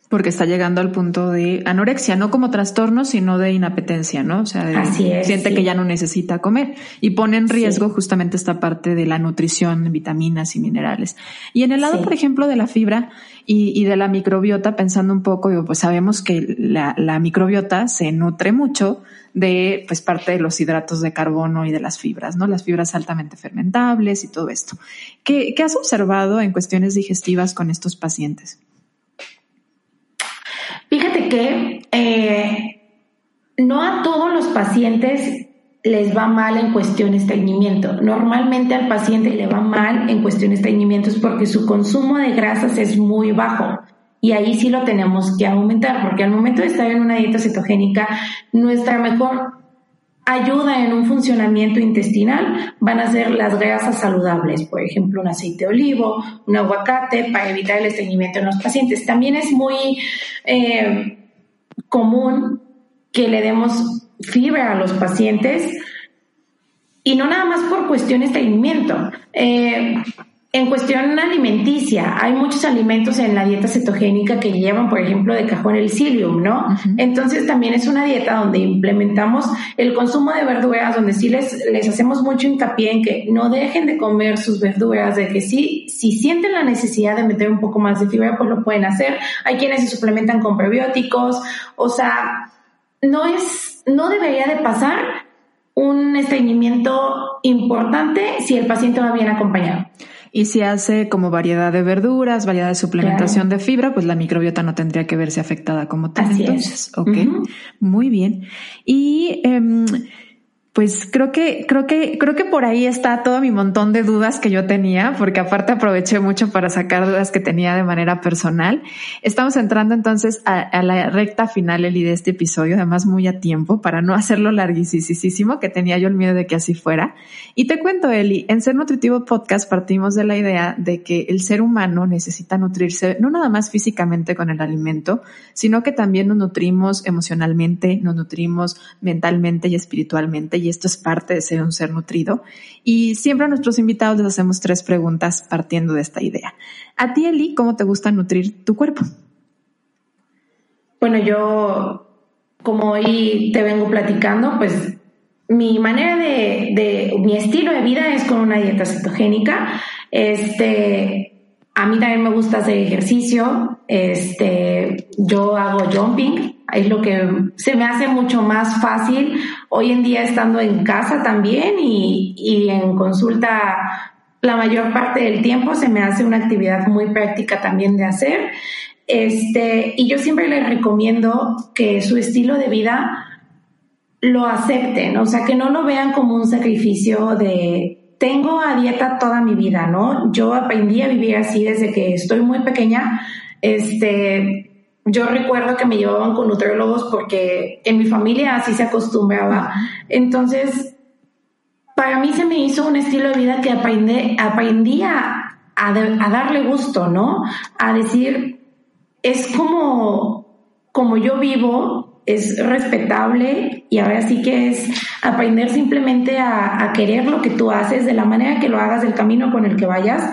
Porque está llegando al punto de anorexia, no como trastorno, sino de inapetencia, ¿no? O sea, siente que ya no necesita comer y pone en riesgo justamente esta parte de la nutrición, vitaminas y minerales. Y en el lado, por ejemplo, de la fibra y, de la microbiota, pensando un poco, pues sabemos que la, microbiota se nutre mucho de pues parte de los hidratos de carbono y de las fibras, ¿no? Las fibras altamente fermentables y todo esto. ¿Qué, qué has observado en cuestiones digestivas con estos pacientes? Que eh, no a todos los pacientes les va mal en cuestión de estreñimiento. Normalmente al paciente le va mal en cuestión de estreñimiento porque su consumo de grasas es muy bajo. Y ahí sí lo tenemos que aumentar, porque al momento de estar en una dieta cetogénica, nuestra mejor ayuda en un funcionamiento intestinal van a ser las grasas saludables, por ejemplo, un aceite de olivo, un aguacate, para evitar el estreñimiento en los pacientes. También es muy eh, común que le demos fibra a los pacientes y no nada más por cuestión de estreñimiento. Eh, en cuestión alimenticia, hay muchos alimentos en la dieta cetogénica que llevan, por ejemplo, de cajón el psyllium, ¿no? Entonces también es una dieta donde implementamos el consumo de verduras, donde sí les, les hacemos mucho hincapié en que no dejen de comer sus verduras, de que sí, si sienten la necesidad de meter un poco más de fibra, pues lo pueden hacer. Hay quienes se suplementan con prebióticos, o sea, no es, no debería de pasar un estreñimiento importante si el paciente va bien acompañado. Y si hace como variedad de verduras, variedad de suplementación de fibra, pues la microbiota no tendría que verse afectada como tal. entonces, ok, muy bien. Y em, pues creo que, creo que, creo que por ahí está todo mi montón de dudas que yo tenía, porque aparte aproveché mucho para sacar dudas que tenía de manera personal. Estamos entrando entonces a, la recta final, Eli, de este episodio, además muy a tiempo, para no hacerlo larguísimo, que tenía yo el miedo de que así fuera. Y te cuento, Eli, en Ser Nutritivo Podcast partimos de la idea de que el ser humano necesita nutrirse no nada más físicamente con el alimento, sino que también nos nutrimos emocionalmente, nos nutrimos mentalmente y espiritualmente esto es parte de ser un ser nutrido. Y siempre a nuestros invitados les hacemos tres preguntas partiendo de esta idea. A ti, Eli, ¿cómo te gusta nutrir tu cuerpo? Bueno, yo, como hoy te vengo platicando, pues mi manera de, de, mi estilo de vida es con una dieta cetogénica. Este, a mí también me gusta hacer ejercicio. Este, yo hago jumping es lo que se me hace mucho más fácil hoy en día estando en casa también y, y en consulta la mayor parte del tiempo se me hace una actividad muy práctica también de hacer. Este, y yo siempre les recomiendo que su estilo de vida lo acepten, o sea, que no lo vean como un sacrificio de tengo a dieta toda mi vida, ¿no? Yo aprendí a vivir así desde que estoy muy pequeña. Este, yo recuerdo que me llevaban con nutriólogos porque en mi familia así se acostumbraba. Entonces, para mí se me hizo un estilo de vida que aprendí, aprendí a, darle gusto, ¿no? A decir, es como, como yo vivo, es respetable y ahora sí que es aprender simplemente a, a querer lo que tú haces de la manera que lo hagas, del camino con el que vayas,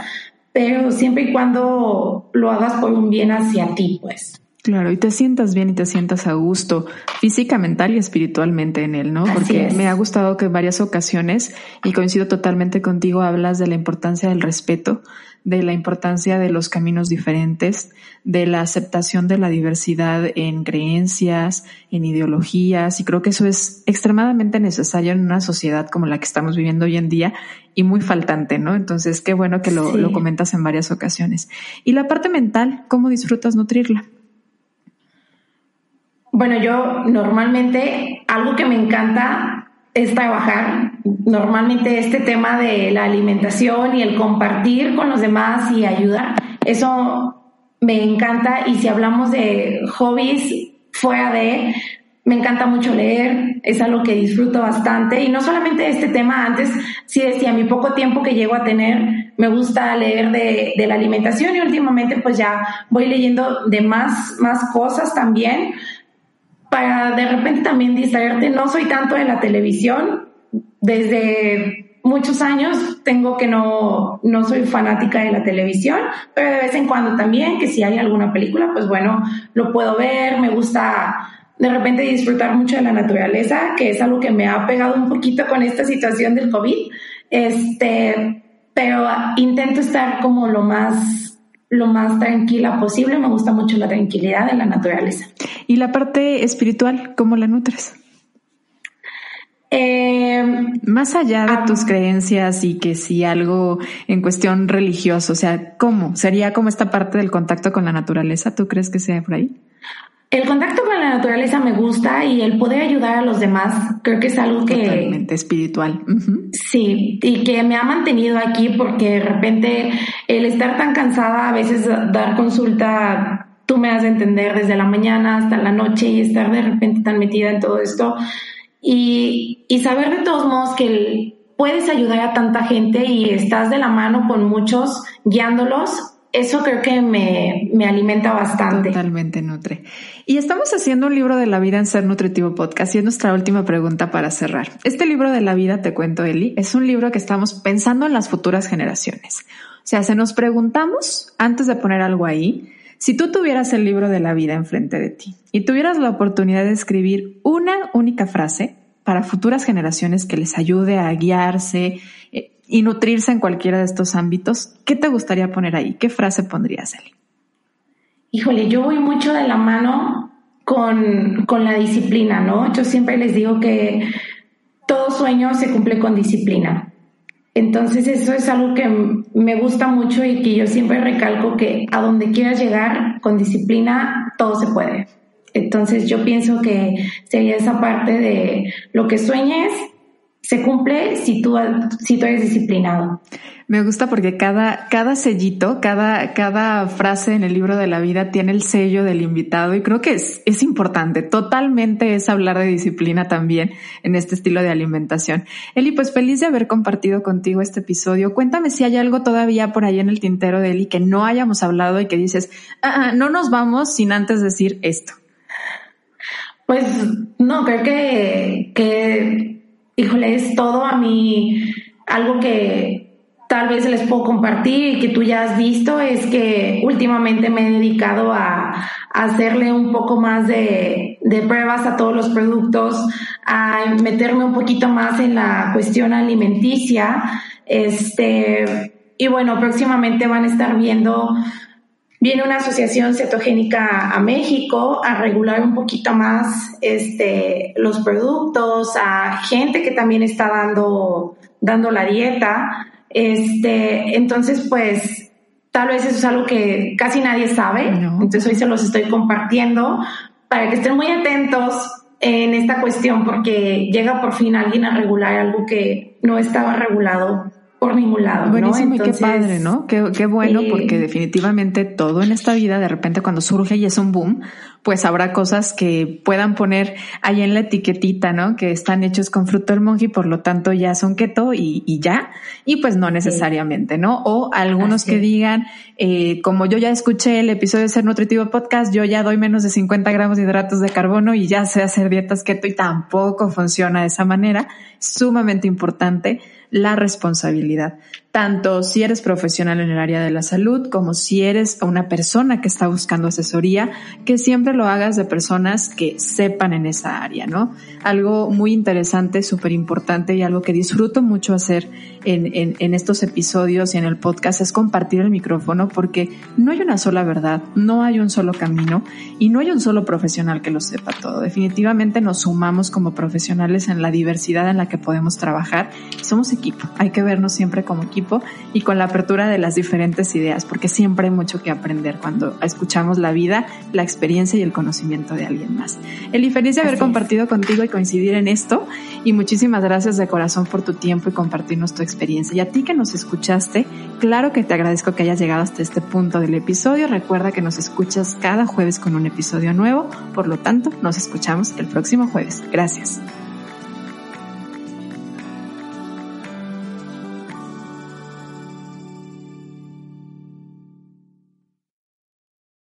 pero siempre y cuando lo hagas por un bien hacia ti, pues. Claro, y te sientas bien y te sientas a gusto física, mental y espiritualmente en él, ¿no? Porque me ha gustado que en varias ocasiones, y coincido totalmente contigo, hablas de la importancia del respeto, de la importancia de los caminos diferentes, de la aceptación de la diversidad en creencias, en ideologías, y creo que eso es extremadamente necesario en una sociedad como la que estamos viviendo hoy en día y muy faltante, ¿no? Entonces, qué bueno que lo, lo comentas en varias ocasiones. Y la parte mental, ¿cómo disfrutas nutrirla? Bueno, yo normalmente algo que me encanta es trabajar. Normalmente este tema de la alimentación y el compartir con los demás y ayudar, eso me encanta. Y si hablamos de hobbies fuera de, me encanta mucho leer, es algo que disfruto bastante. Y no solamente este tema, antes sí decía, mi poco tiempo que llego a tener, me gusta leer de, de la alimentación y últimamente pues ya voy leyendo de más, más cosas también para de repente también distraerte. No soy tanto de la televisión. Desde muchos años tengo que no, no soy fanática de la televisión, pero de vez en cuando también, que si hay alguna película, pues bueno, lo puedo ver, me gusta de repente disfrutar mucho de la naturaleza, que es algo que me ha pegado un poquito con esta situación del COVID, este, pero intento estar como lo más, lo más tranquila posible, me gusta mucho la tranquilidad de la naturaleza. ¿Y la parte espiritual, cómo la nutres? Eh, Más allá de tus creencias y que si algo en cuestión religiosa, o sea, ¿cómo? ¿Sería como esta parte del contacto con la naturaleza? ¿Tú crees que sea por ahí? El contacto con la naturaleza me gusta y el poder ayudar a los demás creo que es algo que... Totalmente espiritual. Sí, y que me ha mantenido aquí porque de repente el estar tan cansada, a veces dar consulta, tú me has de entender desde la mañana hasta la noche y estar de repente tan metida en todo esto y, y saber de todos modos que puedes ayudar a tanta gente y estás de la mano con muchos guiándolos eso creo que me, me, alimenta bastante. Totalmente nutre. Y estamos haciendo un libro de la vida en Ser Nutritivo Podcast y es nuestra última pregunta para cerrar. Este libro de la vida, te cuento, Eli, es un libro que estamos pensando en las futuras generaciones. O sea, se nos preguntamos antes de poner algo ahí, si tú tuvieras el libro de la vida enfrente de ti y tuvieras la oportunidad de escribir una única frase para futuras generaciones que les ayude a guiarse, eh, y nutrirse en cualquiera de estos ámbitos, ¿qué te gustaría poner ahí? ¿Qué frase pondrías, Eli? Híjole, yo voy mucho de la mano con, con la disciplina, ¿no? Yo siempre les digo que todo sueño se cumple con disciplina. Entonces eso es algo que me gusta mucho y que yo siempre recalco que a donde quieras llegar con disciplina, todo se puede. Entonces yo pienso que sería esa parte de lo que sueñes, se cumple si tú, si tú eres disciplinado. Me gusta porque cada, cada sellito, cada, cada frase en el libro de la vida tiene el sello del invitado y creo que es, es importante. Totalmente es hablar de disciplina también en este estilo de alimentación. Eli, pues feliz de haber compartido contigo este episodio. Cuéntame si hay algo todavía por ahí en el tintero de Eli que no hayamos hablado y que dices, ah, ah no nos vamos sin antes decir esto. Pues no, creo que, que híjole, es todo a mí algo que tal vez les puedo compartir y que tú ya has visto es que últimamente me he dedicado a, hacerle un poco más de, pruebas a todos los productos, a meterme un poquito más en la cuestión alimenticia. Este, y bueno, próximamente van a estar viendo Viene una asociación cetogénica a México a regular un poquito más este, los productos, a gente que también está dando, dando la dieta. Este, entonces, pues, tal vez eso es algo que casi nadie sabe. Entonces, hoy se los estoy compartiendo para que estén muy atentos en esta cuestión porque llega por fin alguien a regular algo que no estaba regulado por ningún lado. Buenísimo y qué padre, ¿no? Qué, qué bueno, porque definitivamente todo en esta vida, de repente cuando surge y es un boom, pues habrá cosas que puedan poner ahí en la etiquetita, ¿no? Que están hechos con fruto del monje y por lo tanto ya son keto y, y ya. Y pues no necesariamente, ¿no? O algunos que digan, eh, como yo ya escuché el episodio de Ser Nutritivo Podcast, yo ya doy menos de 50 gramos de hidratos de carbono y ya sé hacer dietas keto y tampoco funciona de esa manera. Sumamente importante la responsabilidad, tanto si eres profesional en el área de la salud como si eres una persona que está buscando asesoría, que siempre lo hagas de personas que sepan en esa área, ¿no? Algo muy interesante, súper importante y algo que disfruto mucho hacer en, en, en estos episodios y en el podcast es compartir el micrófono porque no hay una sola verdad, no hay un solo camino y no hay un solo profesional que lo sepa todo. Definitivamente nos sumamos como profesionales en la diversidad en la que podemos trabajar. Somos equipo. Hay que vernos siempre como equipo y con la apertura de las diferentes ideas, porque siempre hay mucho que aprender cuando escuchamos la vida, la experiencia y el conocimiento de alguien más. Eli, feliz de haber compartido contigo y coincidir en esto y muchísimas gracias de corazón por tu tiempo y compartirnos tu experiencia. Y a ti que nos escuchaste, claro que te agradezco que hayas llegado hasta este punto del episodio. Recuerda que nos escuchas cada jueves con un episodio nuevo, por lo tanto, nos escuchamos el próximo jueves. Gracias.